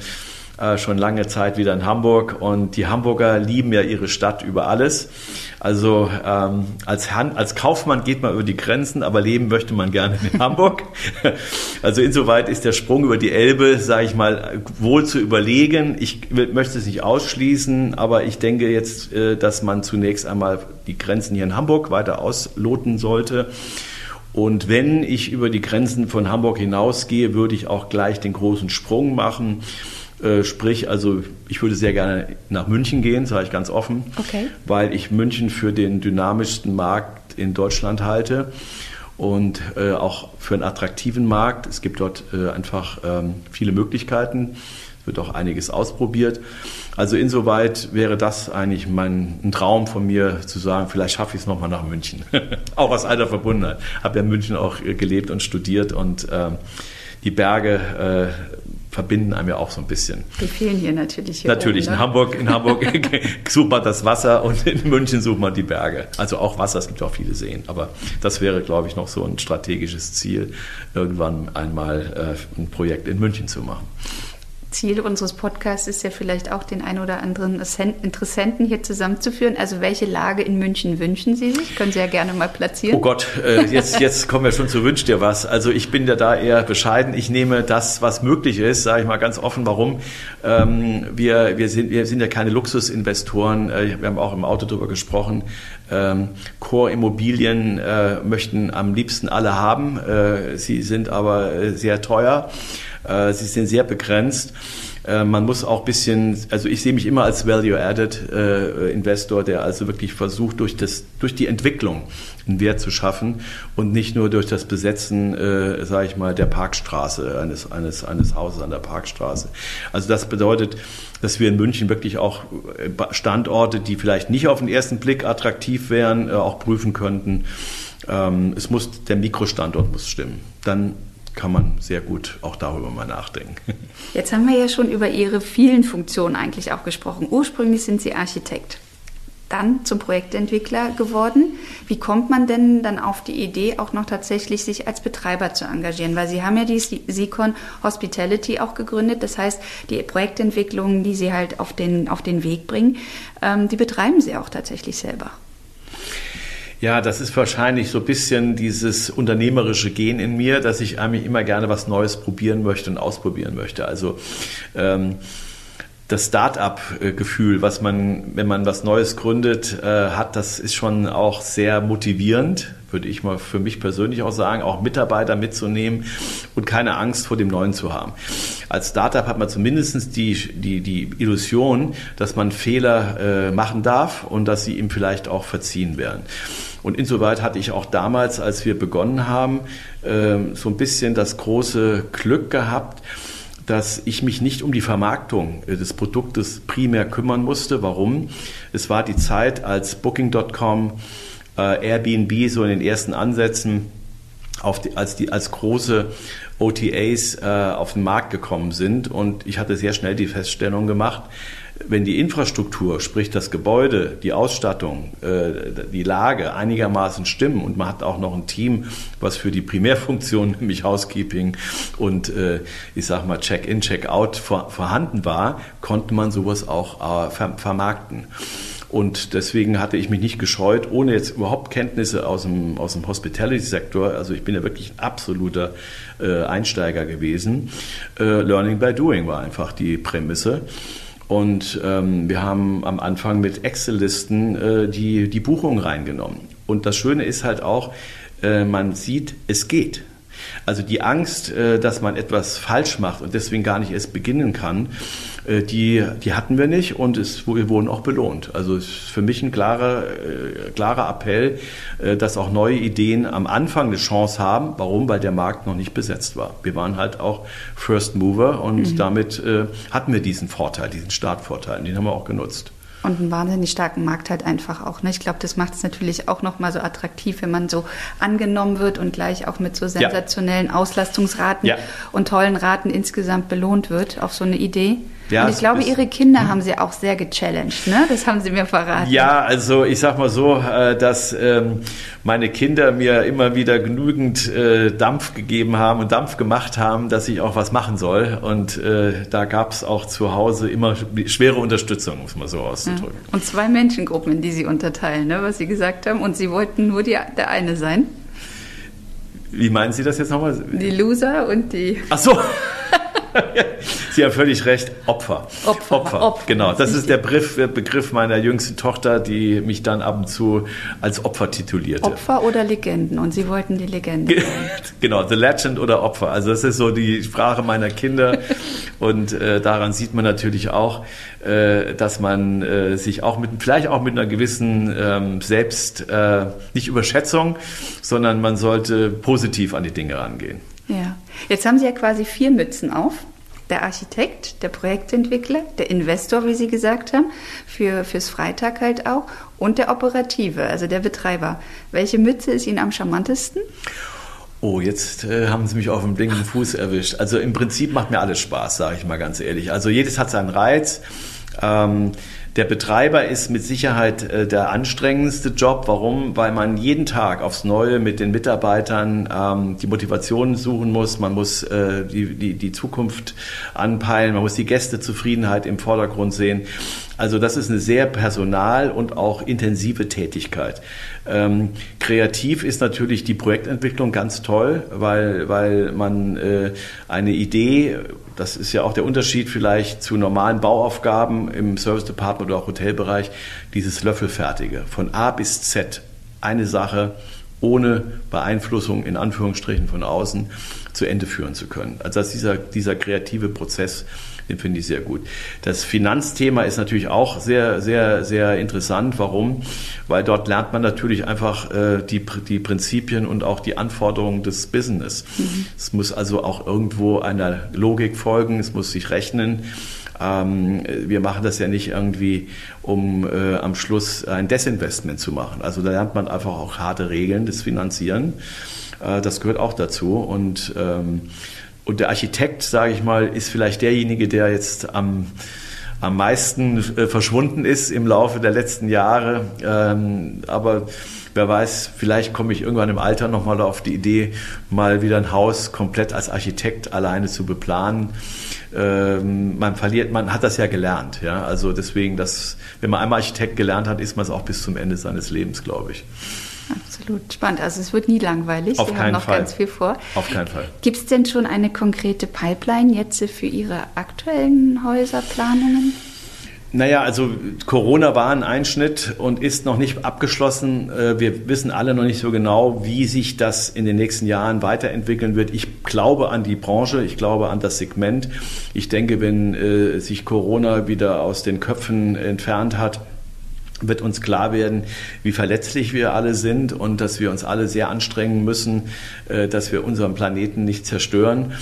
äh, schon lange Zeit wieder in Hamburg und die Hamburger lieben ja ihre Stadt über alles. Also ähm, als, Han als Kaufmann geht man über die Grenzen, aber leben möchte man gerne in Hamburg. Also insoweit ist der Sprung über die Elbe, sage ich mal, wohl zu überlegen. Ich möchte es nicht ausschließen, aber ich denke jetzt, äh, dass man zunächst einmal die Grenzen hier in Hamburg weiter ausloten sollte. Und wenn ich über die Grenzen von Hamburg hinausgehe, würde ich auch gleich den großen Sprung machen sprich, also ich würde sehr gerne nach München gehen, sage ich ganz offen, okay. weil ich München für den dynamischsten Markt in Deutschland halte und äh, auch für einen attraktiven Markt. Es gibt dort äh, einfach ähm, viele Möglichkeiten. Es wird auch einiges ausprobiert. Also insoweit wäre das eigentlich mein ein Traum von mir zu sagen, vielleicht schaffe ich es nochmal nach München. auch aus alter Verbundenheit. Habe ja in München auch äh, gelebt und studiert und ähm, die Berge äh, verbinden einem ja auch so ein bisschen. Die fehlen hier natürlich. Hier natürlich, oben, ne? in Hamburg, in Hamburg sucht man das Wasser und in München sucht man die Berge. Also auch Wasser, es gibt auch viele Seen. Aber das wäre, glaube ich, noch so ein strategisches Ziel, irgendwann einmal äh, ein Projekt in München zu machen. Ziel unseres Podcasts ist ja vielleicht auch, den ein oder anderen Interessenten hier zusammenzuführen. Also welche Lage in München wünschen Sie sich? Können Sie ja gerne mal platzieren. Oh Gott, äh, jetzt, jetzt kommen wir schon zu Wünsch dir was. Also ich bin ja da eher bescheiden. Ich nehme das, was möglich ist, sage ich mal ganz offen, warum. Ähm, wir, wir, sind, wir sind ja keine Luxusinvestoren. Äh, wir haben auch im Auto darüber gesprochen. Ähm, Core-Immobilien äh, möchten am liebsten alle haben. Sie sind aber sehr teuer. Äh, sie sind sehr begrenzt. Äh, man muss auch ein bisschen, also ich sehe mich immer als Value-Added äh, der also wirklich versucht, durch, das, durch die Entwicklung einen Wert zu schaffen und nicht nur durch das Besetzen, äh, sage ich mal, der Parkstraße, eines, eines, eines Hauses an der Parkstraße. Also das bedeutet, dass wir in München wirklich auch Standorte, die vielleicht nicht auf den ersten Blick attraktiv wären, auch prüfen könnten. Ähm, es muss, der Mikrostandort muss stimmen. Dann kann man sehr gut auch darüber mal nachdenken. Jetzt haben wir ja schon über Ihre vielen Funktionen eigentlich auch gesprochen. Ursprünglich sind Sie Architekt, dann zum Projektentwickler geworden. Wie kommt man denn dann auf die Idee, auch noch tatsächlich sich als Betreiber zu engagieren? Weil Sie haben ja die Sicon Hospitality auch gegründet. Das heißt, die Projektentwicklungen, die Sie halt auf den, auf den Weg bringen, ähm, die betreiben Sie auch tatsächlich selber. Ja, das ist wahrscheinlich so ein bisschen dieses unternehmerische Gen in mir, dass ich eigentlich immer gerne was Neues probieren möchte und ausprobieren möchte. Also ähm, das Start-up-Gefühl, was man, wenn man was Neues gründet, äh, hat, das ist schon auch sehr motivierend, würde ich mal für mich persönlich auch sagen, auch Mitarbeiter mitzunehmen und keine Angst vor dem Neuen zu haben. Als Startup hat man zumindest die, die, die Illusion, dass man Fehler äh, machen darf und dass sie ihm vielleicht auch verziehen werden. Und insoweit hatte ich auch damals, als wir begonnen haben, ähm, so ein bisschen das große Glück gehabt, dass ich mich nicht um die Vermarktung äh, des Produktes primär kümmern musste. Warum? Es war die Zeit, als Booking.com, äh, Airbnb so in den ersten Ansätzen die, als, die, als große OTAs äh, auf den Markt gekommen sind. Und ich hatte sehr schnell die Feststellung gemacht, wenn die Infrastruktur, sprich das Gebäude, die Ausstattung, äh, die Lage einigermaßen stimmen und man hat auch noch ein Team, was für die Primärfunktion, nämlich Housekeeping und äh, ich sag mal Check-in, Check-out vorhanden war, konnte man sowas auch äh, vermarkten. Und deswegen hatte ich mich nicht gescheut, ohne jetzt überhaupt Kenntnisse aus dem, aus dem Hospitality-Sektor, also ich bin ja wirklich ein absoluter Einsteiger gewesen. Learning by Doing war einfach die Prämisse. Und ähm, wir haben am Anfang mit Excel-Listen äh, die, die Buchung reingenommen. Und das Schöne ist halt auch, äh, man sieht, es geht. Also die Angst, äh, dass man etwas falsch macht und deswegen gar nicht erst beginnen kann, die, die hatten wir nicht und es, wir wurden auch belohnt. Also es ist für mich ein klarer, äh, klarer Appell, dass auch neue Ideen am Anfang eine Chance haben. Warum? Weil der Markt noch nicht besetzt war. Wir waren halt auch First Mover und mhm. damit hatten wir diesen Vorteil, diesen Startvorteil. Den haben wir auch genutzt und einen wahnsinnig starken Markt halt einfach auch. Ne? Ich glaube, das macht es natürlich auch nochmal so attraktiv, wenn man so angenommen wird und gleich auch mit so sensationellen ja. Auslastungsraten ja. und tollen Raten insgesamt belohnt wird auf so eine Idee. Ja, und ich glaube, Ihre Kinder haben Sie auch sehr gechallenged, ne? Das haben Sie mir verraten. Ja, also ich sag mal so, äh, dass ähm, meine Kinder mir immer wieder genügend äh, Dampf gegeben haben und Dampf gemacht haben, dass ich auch was machen soll. Und äh, da gab es auch zu Hause immer schwere Unterstützung, muss man so auszudrücken. Und zwei Menschengruppen, in die Sie unterteilen, ne? was Sie gesagt haben. Und Sie wollten nur die, der eine sein. Wie meinen Sie das jetzt nochmal? Die Loser und die. Ach so. Sie haben völlig recht, Opfer. Opfer. Opfer. Opfer. Genau, das ist der Begriff, Begriff meiner jüngsten Tochter, die mich dann ab und zu als Opfer titulierte. Opfer oder Legenden und Sie wollten die Legende. genau, The Legend oder Opfer. Also das ist so die Sprache meiner Kinder und äh, daran sieht man natürlich auch, äh, dass man äh, sich auch mit, vielleicht auch mit einer gewissen ähm, Selbst, äh, nicht Überschätzung, sondern man sollte positiv an die Dinge rangehen. Ja, jetzt haben Sie ja quasi vier Mützen auf. Der Architekt, der Projektentwickler, der Investor, wie Sie gesagt haben, für, fürs Freitag halt auch und der Operative, also der Betreiber. Welche Mütze ist Ihnen am charmantesten? Oh, jetzt äh, haben Sie mich auf dem blinkenden Fuß erwischt. Also im Prinzip macht mir alles Spaß, sage ich mal ganz ehrlich. Also jedes hat seinen Reiz. Ähm, der Betreiber ist mit Sicherheit äh, der anstrengendste Job. Warum? Weil man jeden Tag aufs Neue mit den Mitarbeitern ähm, die Motivation suchen muss. Man muss äh, die, die, die Zukunft anpeilen. Man muss die Gästezufriedenheit im Vordergrund sehen. Also das ist eine sehr personal- und auch intensive Tätigkeit. Ähm, kreativ ist natürlich die Projektentwicklung ganz toll, weil, weil man äh, eine Idee das ist ja auch der Unterschied vielleicht zu normalen Bauaufgaben im Service Department oder auch Hotelbereich, dieses Löffelfertige. Von A bis Z eine Sache ohne Beeinflussung in Anführungsstrichen von außen zu Ende führen zu können. Also dass dieser, dieser kreative Prozess, den finde ich sehr gut. Das Finanzthema ist natürlich auch sehr, sehr, sehr interessant. Warum? Weil dort lernt man natürlich einfach äh, die, die Prinzipien und auch die Anforderungen des Business. Mhm. Es muss also auch irgendwo einer Logik folgen, es muss sich rechnen ähm, wir machen das ja nicht irgendwie, um äh, am Schluss ein Desinvestment zu machen. Also da lernt man einfach auch harte Regeln des Finanzieren. Äh, das gehört auch dazu. Und, ähm, und der Architekt, sage ich mal, ist vielleicht derjenige, der jetzt am am meisten äh, verschwunden ist im Laufe der letzten Jahre. Ähm, aber wer weiß, vielleicht komme ich irgendwann im Alter nochmal auf die Idee, mal wieder ein Haus komplett als Architekt alleine zu beplanen ähm, man verliert, man hat das ja gelernt. Ja? Also deswegen, dass, wenn man einmal Architekt gelernt hat, ist man es auch bis zum Ende seines Lebens, glaube ich. Absolut spannend. Also es wird nie langweilig. Auf Sie keinen haben noch Fall. ganz viel vor. Auf keinen Fall. Gibt es denn schon eine konkrete Pipeline jetzt für Ihre aktuellen Häuserplanungen? Naja, also Corona war ein Einschnitt und ist noch nicht abgeschlossen. Äh, wir wissen alle noch nicht so genau, wie sich das in den nächsten Jahren weiterentwickeln wird. Ich glaube an die Branche, ich glaube an das Segment. Ich denke, wenn äh, sich Corona wieder aus den Köpfen entfernt hat, wird uns klar werden, wie verletzlich wir alle sind und dass wir uns alle sehr anstrengen müssen, äh, dass wir unseren Planeten nicht zerstören.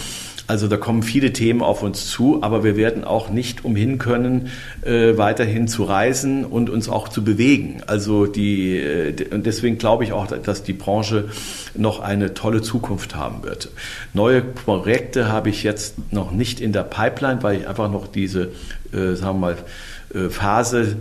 Also da kommen viele Themen auf uns zu, aber wir werden auch nicht umhin können, äh, weiterhin zu reisen und uns auch zu bewegen. Also die, äh, und deswegen glaube ich auch, dass die Branche noch eine tolle Zukunft haben wird. Neue Projekte habe ich jetzt noch nicht in der Pipeline, weil ich einfach noch diese, sagen wir mal, Phase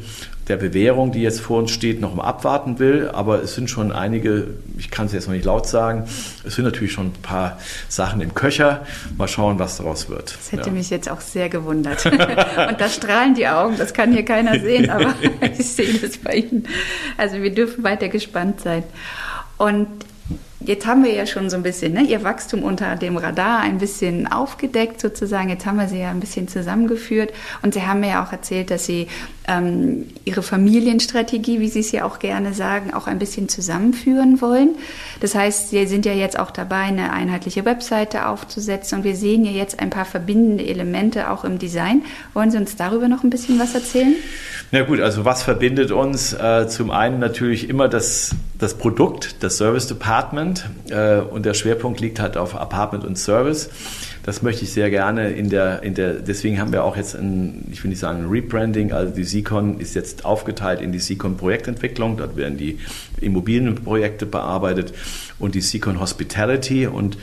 der Bewährung, die jetzt vor uns steht, noch mal abwarten will. Aber es sind schon einige, ich kann es jetzt noch nicht laut sagen, es sind natürlich schon ein paar Sachen im Köcher. Mal schauen, was daraus wird. Das hätte ja. mich jetzt auch sehr gewundert. Und da strahlen die Augen, das kann hier keiner sehen, aber ich sehe das bei Ihnen. Also wir dürfen weiter gespannt sein. Und Jetzt haben wir ja schon so ein bisschen ne, Ihr Wachstum unter dem Radar ein bisschen aufgedeckt sozusagen. Jetzt haben wir Sie ja ein bisschen zusammengeführt und Sie haben mir ja auch erzählt, dass Sie ähm, Ihre Familienstrategie, wie Sie es ja auch gerne sagen, auch ein bisschen zusammenführen wollen. Das heißt, Sie sind ja jetzt auch dabei, eine einheitliche Webseite aufzusetzen und wir sehen ja jetzt ein paar verbindende Elemente auch im Design. Wollen Sie uns darüber noch ein bisschen was erzählen? Na gut, also was verbindet uns? Äh, zum einen natürlich immer das, das Produkt, das Service Department äh, und der Schwerpunkt liegt halt auf Apartment und Service. Das möchte ich sehr gerne in der, in der, deswegen haben wir auch jetzt ein, ich will nicht sagen ein Rebranding, also die Sicon ist jetzt aufgeteilt in die Sicon Projektentwicklung, dort werden die Immobilienprojekte bearbeitet und die Sicon Hospitality und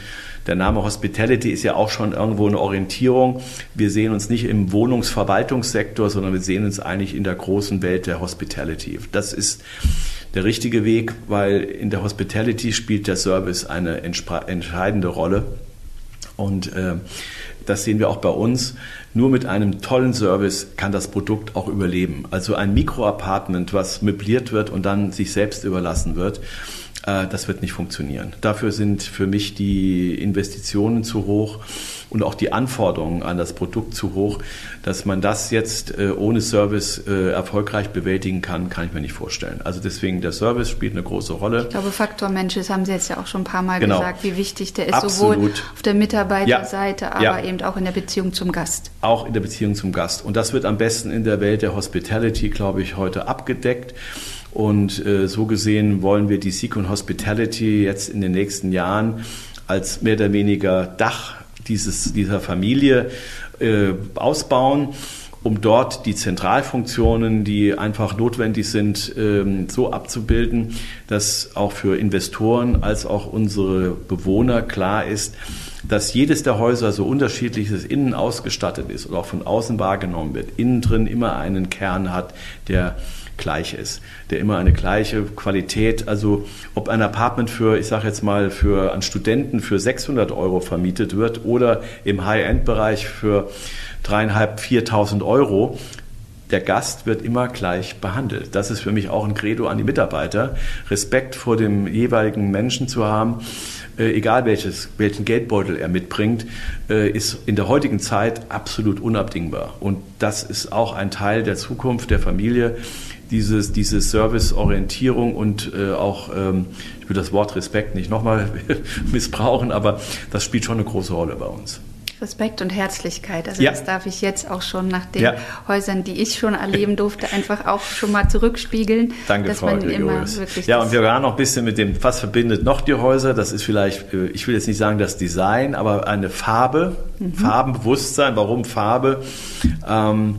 der Name Hospitality ist ja auch schon irgendwo eine Orientierung. Wir sehen uns nicht im Wohnungsverwaltungssektor, sondern wir sehen uns eigentlich in der großen Welt der Hospitality. Das ist der richtige Weg, weil in der Hospitality spielt der Service eine entscheidende Rolle. Und äh, das sehen wir auch bei uns. Nur mit einem tollen Service kann das Produkt auch überleben. Also ein Mikroapartment, was möbliert wird und dann sich selbst überlassen wird, das wird nicht funktionieren. Dafür sind für mich die Investitionen zu hoch und auch die Anforderungen an das Produkt zu hoch. Dass man das jetzt äh, ohne Service äh, erfolgreich bewältigen kann, kann ich mir nicht vorstellen. Also deswegen der Service spielt eine große Rolle. Ich glaube, Faktor Mensch, das haben Sie jetzt ja auch schon ein paar Mal genau. gesagt, wie wichtig der ist, Absolut. sowohl auf der Mitarbeiterseite, ja. aber ja. eben auch in der Beziehung zum Gast. Auch in der Beziehung zum Gast. Und das wird am besten in der Welt der Hospitality, glaube ich, heute abgedeckt. Und äh, so gesehen wollen wir die Sequin Hospitality jetzt in den nächsten Jahren als mehr oder weniger Dach dieses, dieser Familie äh, ausbauen um dort die Zentralfunktionen, die einfach notwendig sind, ähm, so abzubilden, dass auch für Investoren als auch unsere Bewohner klar ist, dass jedes der Häuser so unterschiedliches innen ausgestattet ist oder auch von außen wahrgenommen wird, innen drin immer einen Kern hat, der gleich ist, der immer eine gleiche Qualität, also ob ein Apartment für, ich sage jetzt mal, für einen Studenten für 600 Euro vermietet wird oder im High-End-Bereich für dreieinhalb, 4.000 Euro, der Gast wird immer gleich behandelt. Das ist für mich auch ein Credo an die Mitarbeiter, Respekt vor dem jeweiligen Menschen zu haben, äh, egal welches, welchen Geldbeutel er mitbringt, äh, ist in der heutigen Zeit absolut unabdingbar. Und das ist auch ein Teil der Zukunft der Familie, dieses, diese Serviceorientierung und äh, auch, ähm, ich will das Wort Respekt nicht nochmal missbrauchen, aber das spielt schon eine große Rolle bei uns. Respekt und Herzlichkeit. Also ja. das darf ich jetzt auch schon nach den ja. Häusern, die ich schon erleben durfte, einfach auch schon mal zurückspiegeln. Danke, dass Frau man immer wirklich Ja, und wir waren noch ein bisschen mit dem, was verbindet noch die Häuser? Das ist vielleicht, äh, ich will jetzt nicht sagen das Design, aber eine Farbe, mhm. Farbenbewusstsein. Warum Farbe? Ähm,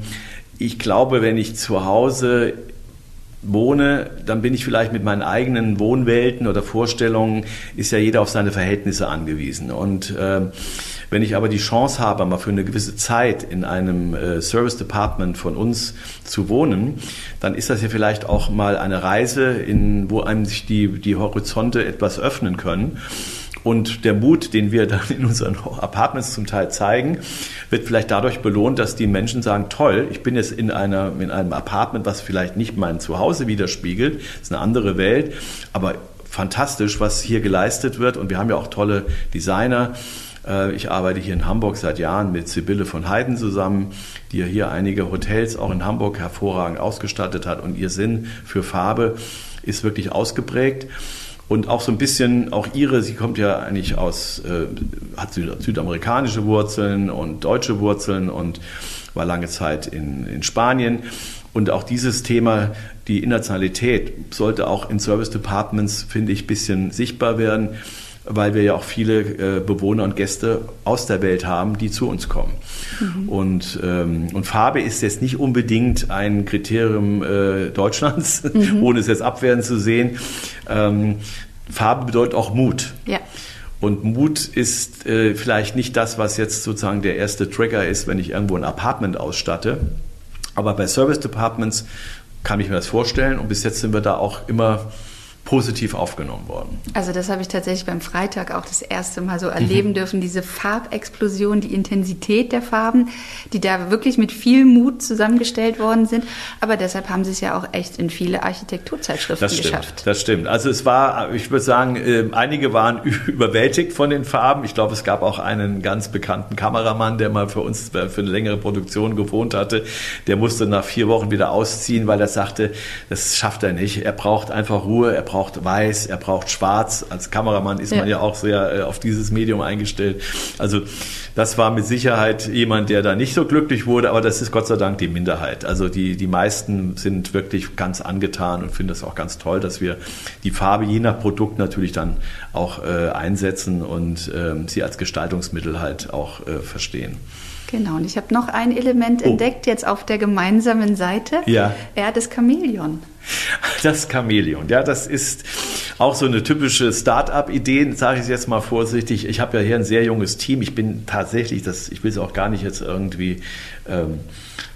ich glaube, wenn ich zu Hause wohne, dann bin ich vielleicht mit meinen eigenen Wohnwelten oder Vorstellungen, ist ja jeder auf seine Verhältnisse angewiesen. Und äh, wenn ich aber die Chance habe, mal für eine gewisse Zeit in einem äh, Service Department von uns zu wohnen, dann ist das ja vielleicht auch mal eine Reise, in, wo einem sich die, die Horizonte etwas öffnen können. Und der Mut, den wir dann in unseren Apartments zum Teil zeigen, wird vielleicht dadurch belohnt, dass die Menschen sagen, toll, ich bin jetzt in, einer, in einem Apartment, was vielleicht nicht mein Zuhause widerspiegelt, ist eine andere Welt, aber fantastisch, was hier geleistet wird. Und wir haben ja auch tolle Designer, äh, ich arbeite hier in Hamburg seit Jahren mit Sibylle von Heiden zusammen, die ja hier einige Hotels auch in Hamburg hervorragend ausgestattet hat und ihr Sinn für Farbe ist wirklich ausgeprägt. Und auch so ein bisschen, auch ihre, sie kommt ja eigentlich aus, äh, hat südamerikanische Wurzeln und deutsche Wurzeln und war lange Zeit in, in Spanien. Und auch dieses Thema, die Internationalität, sollte auch in Service Departments, finde ich, ein bisschen sichtbar werden weil wir ja auch viele äh, Bewohner und Gäste aus der Welt haben, die zu uns kommen. Mhm. Und, ähm, und Farbe ist jetzt nicht unbedingt ein Kriterium äh, Deutschlands, mhm. ohne es jetzt abwehren zu sehen. Ähm, Farbe bedeutet auch Mut. Ja. Und Mut ist äh, vielleicht nicht das, was jetzt sozusagen der erste Trigger ist, wenn ich irgendwo ein Apartment ausstatte. Aber bei Service Departments kann ich mir das vorstellen. Und bis jetzt sind wir da auch immer positiv aufgenommen worden. Also das habe ich tatsächlich beim Freitag auch das erste Mal so erleben mhm. dürfen, diese Farbexplosion, die Intensität der Farben, die da wirklich mit viel Mut zusammengestellt worden sind. Aber deshalb haben sie es ja auch echt in viele Architekturzeitschriften das stimmt, geschafft. Das stimmt. Also es war, ich würde sagen, ähm, einige waren überwältigt von den Farben. Ich glaube, es gab auch einen ganz bekannten Kameramann, der mal für uns für eine längere Produktion gewohnt hatte. Der musste nach vier Wochen wieder ausziehen, weil er sagte, das schafft er nicht. Er braucht einfach Ruhe, er braucht braucht weiß, er braucht schwarz. Als Kameramann ist ja. man ja auch sehr äh, auf dieses Medium eingestellt. Also das war mit Sicherheit jemand, der da nicht so glücklich wurde, aber das ist Gott sei Dank die Minderheit. Also die, die meisten sind wirklich ganz angetan und finden es auch ganz toll, dass wir die Farbe je nach Produkt natürlich dann auch äh, einsetzen und äh, sie als Gestaltungsmittel halt auch äh, verstehen. Genau, und ich habe noch ein Element oh. entdeckt jetzt auf der gemeinsamen Seite. Ja. Er das Chamäleon. Das Chamäleon, ja, das ist auch so eine typische Start-up-Idee, sage ich jetzt mal vorsichtig. Ich habe ja hier ein sehr junges Team. Ich bin tatsächlich, das, ich will es auch gar nicht jetzt irgendwie, ähm,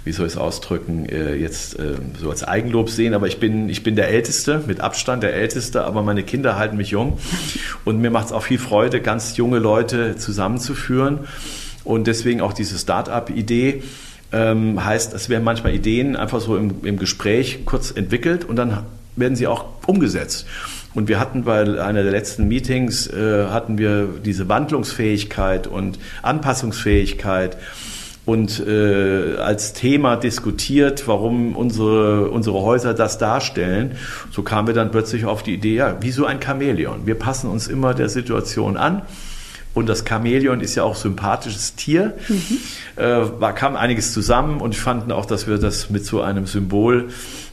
wie soll ich es ausdrücken, äh, jetzt äh, so als Eigenlob sehen, aber ich bin, ich bin der Älteste, mit Abstand der Älteste, aber meine Kinder halten mich jung. Und mir macht es auch viel Freude, ganz junge Leute zusammenzuführen. Und deswegen auch diese Start-up-Idee ähm, heißt, es werden manchmal Ideen einfach so im, im Gespräch kurz entwickelt und dann werden sie auch umgesetzt. Und wir hatten bei einer der letzten Meetings, äh, hatten wir diese Wandlungsfähigkeit und Anpassungsfähigkeit und äh, als Thema diskutiert, warum unsere, unsere Häuser das darstellen. So kamen wir dann plötzlich auf die Idee, ja, wie so ein Chamäleon. Wir passen uns immer der Situation an und das Chamäleon ist ja auch sympathisches Tier. Mhm. Äh, kam einiges zusammen und ich fand auch, dass wir das mit so einem Symbol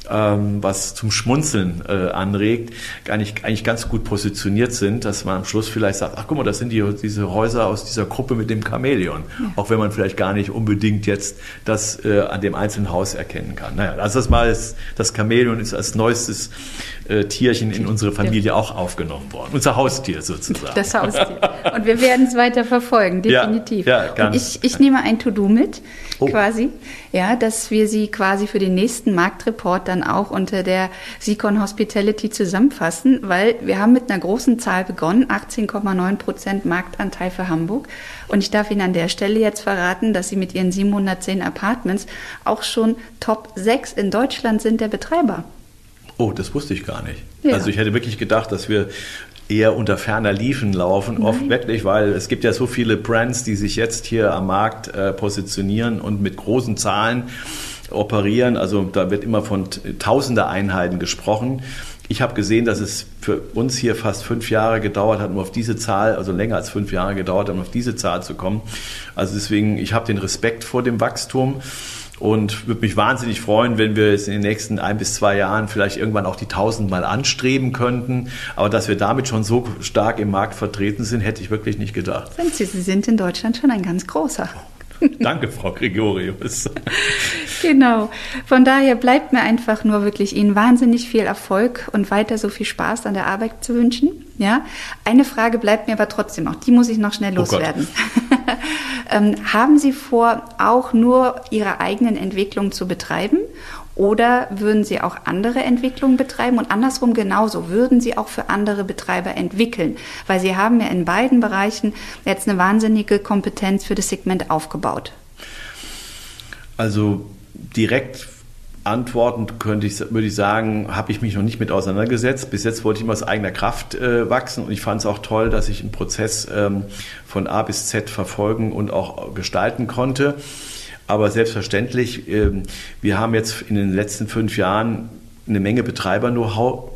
ähm, was zum Schmunzeln äh, anregt, eigentlich, eigentlich ganz gut positioniert sind, dass man am Schluss vielleicht sagt, ach guck mal, das sind die, diese Häuser aus dieser Gruppe mit dem Chamäleon. Ja. Auch wenn man vielleicht gar nicht unbedingt jetzt das äh, an dem einzelnen Haus erkennen kann. Naja, also das mal ist, das Chamäleon ist als neuestes äh, Tierchen in unsere Familie auch aufgenommen worden. Unser Haustier sozusagen. Das Haustier. Und wir werden es weiter verfolgen, definitiv. Ja, ja, ganz. Und ich, ich nehme ein To-Do mit, oh. quasi, ja, dass wir sie quasi für den nächsten Marktreport dann auch unter der Sikon Hospitality zusammenfassen, weil wir haben mit einer großen Zahl begonnen, 18,9 Prozent Marktanteil für Hamburg. Und ich darf Ihnen an der Stelle jetzt verraten, dass Sie mit Ihren 710 Apartments auch schon Top 6 in Deutschland sind der Betreiber. Oh, das wusste ich gar nicht. Ja. Also ich hätte wirklich gedacht, dass wir eher unter ferner Liefen laufen, Nein. oft wirklich, weil es gibt ja so viele Brands, die sich jetzt hier am Markt äh, positionieren und mit großen Zahlen operieren. Also da wird immer von tausender Einheiten gesprochen. Ich habe gesehen, dass es für uns hier fast fünf Jahre gedauert hat, um auf diese Zahl, also länger als fünf Jahre gedauert hat, um auf diese Zahl zu kommen. Also deswegen, ich habe den Respekt vor dem Wachstum und würde mich wahnsinnig freuen, wenn wir jetzt in den nächsten ein bis zwei Jahren vielleicht irgendwann auch die 1000 mal anstreben könnten. Aber dass wir damit schon so stark im Markt vertreten sind, hätte ich wirklich nicht gedacht. Sie, Sie sind in Deutschland schon ein ganz großer. Danke, Frau Gregorius. genau. Von daher bleibt mir einfach nur wirklich Ihnen wahnsinnig viel Erfolg und weiter so viel Spaß an der Arbeit zu wünschen. Ja. Eine Frage bleibt mir aber trotzdem noch. Die muss ich noch schnell oh loswerden. Oh ähm, haben Sie vor, auch nur Ihre eigenen Entwicklungen zu betreiben oder würden Sie auch andere Entwicklungen betreiben und andersrum genauso, würden Sie auch für andere Betreiber entwickeln? Weil Sie haben ja in beiden Bereichen jetzt eine wahnsinnige Kompetenz für das Segment aufgebaut. Also direkt antwortend könnte ich, würde ich sagen, habe ich mich noch nicht mit auseinandergesetzt. Bis jetzt wollte ich immer aus eigener Kraft äh, wachsen und ich fand es auch toll, dass ich einen Prozess ähm, von A bis Z verfolgen und auch gestalten konnte. Aber selbstverständlich, ähm, wir haben jetzt in den letzten fünf Jahren eine Menge Betreiber-Know-how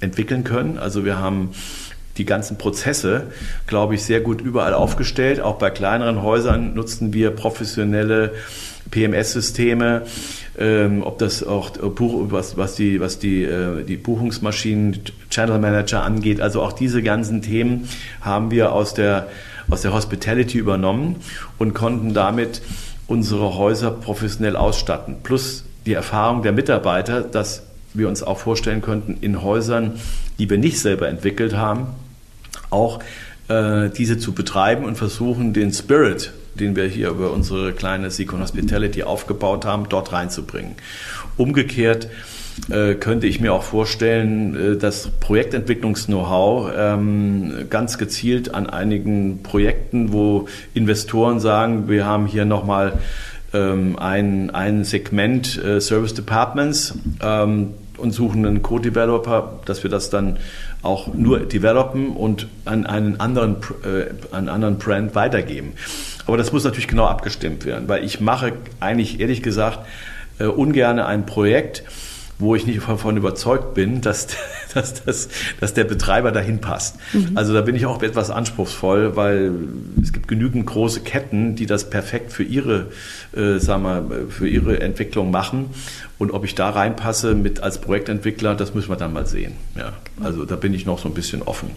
entwickeln können. Also wir haben die ganzen Prozesse, glaube ich, sehr gut überall aufgestellt. Auch bei kleineren Häusern nutzen wir professionelle PMS-Systeme. Ähm, ob das auch was, was die, was die, äh, die Buchungsmaschinen, Channel Manager angeht. Also auch diese ganzen Themen haben wir aus der, aus der Hospitality übernommen und konnten damit unsere Häuser professionell ausstatten. Plus die Erfahrung der Mitarbeiter, dass wir uns auch vorstellen könnten, in Häusern, die wir nicht selber entwickelt haben, auch äh, diese zu betreiben und versuchen, den Spirit, den wir hier über unsere kleine Seacon Hospitality aufgebaut haben, dort reinzubringen. Umgekehrt könnte ich mir auch vorstellen, äh, das Projektentwicklungs-Know-how ähm, ganz gezielt an einigen Projekten, wo Investoren sagen, wir haben hier nochmal ähm, ein, ein Segment äh, Service Departments ähm, und suchen einen Co-Developer, dass wir das dann auch nur developen und an einen anderen, äh, einen anderen Brand weitergeben. Aber das muss natürlich genau abgestimmt werden, weil ich mache eigentlich ehrlich gesagt äh, ungern ein Projekt, wo ich nicht davon überzeugt bin, dass, dass, dass, dass der Betreiber dahin passt. Mhm. Also da bin ich auch etwas anspruchsvoll, weil es gibt genügend große Ketten, die das perfekt für ihre, äh, sagen wir, für ihre Entwicklung machen. Und ob ich da reinpasse mit als Projektentwickler, das müssen wir dann mal sehen. Ja, also da bin ich noch so ein bisschen offen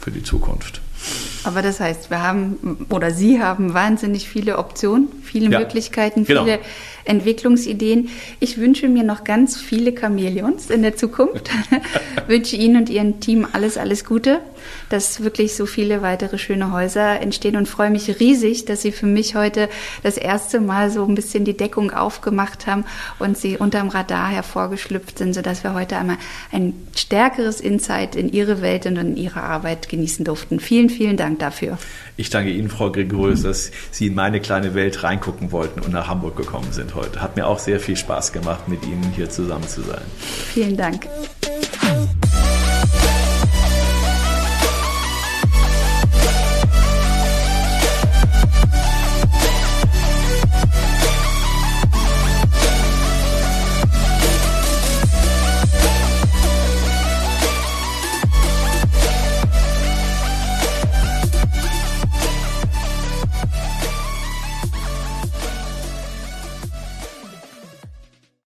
für die Zukunft. Aber das heißt, wir haben oder Sie haben wahnsinnig viele Optionen, viele ja, Möglichkeiten, genau. viele Entwicklungsideen. Ich wünsche mir noch ganz viele Chamäleons in der Zukunft. wünsche Ihnen und Ihrem Team alles, alles Gute, dass wirklich so viele weitere schöne Häuser entstehen und freue mich riesig, dass Sie für mich heute das erste Mal so ein bisschen die Deckung aufgemacht haben und Sie unterm Radar hervorgeschlüpft sind, sodass wir heute einmal ein stärkeres Insight in Ihre Welt und in Ihre Arbeit genießen durften. Vielen, vielen Dank dafür. Ich danke Ihnen, Frau Gregorius, dass Sie in meine kleine Welt reingucken wollten und nach Hamburg gekommen sind heute. Hat mir auch sehr viel Spaß gemacht, mit Ihnen hier zusammen zu sein. Vielen Dank.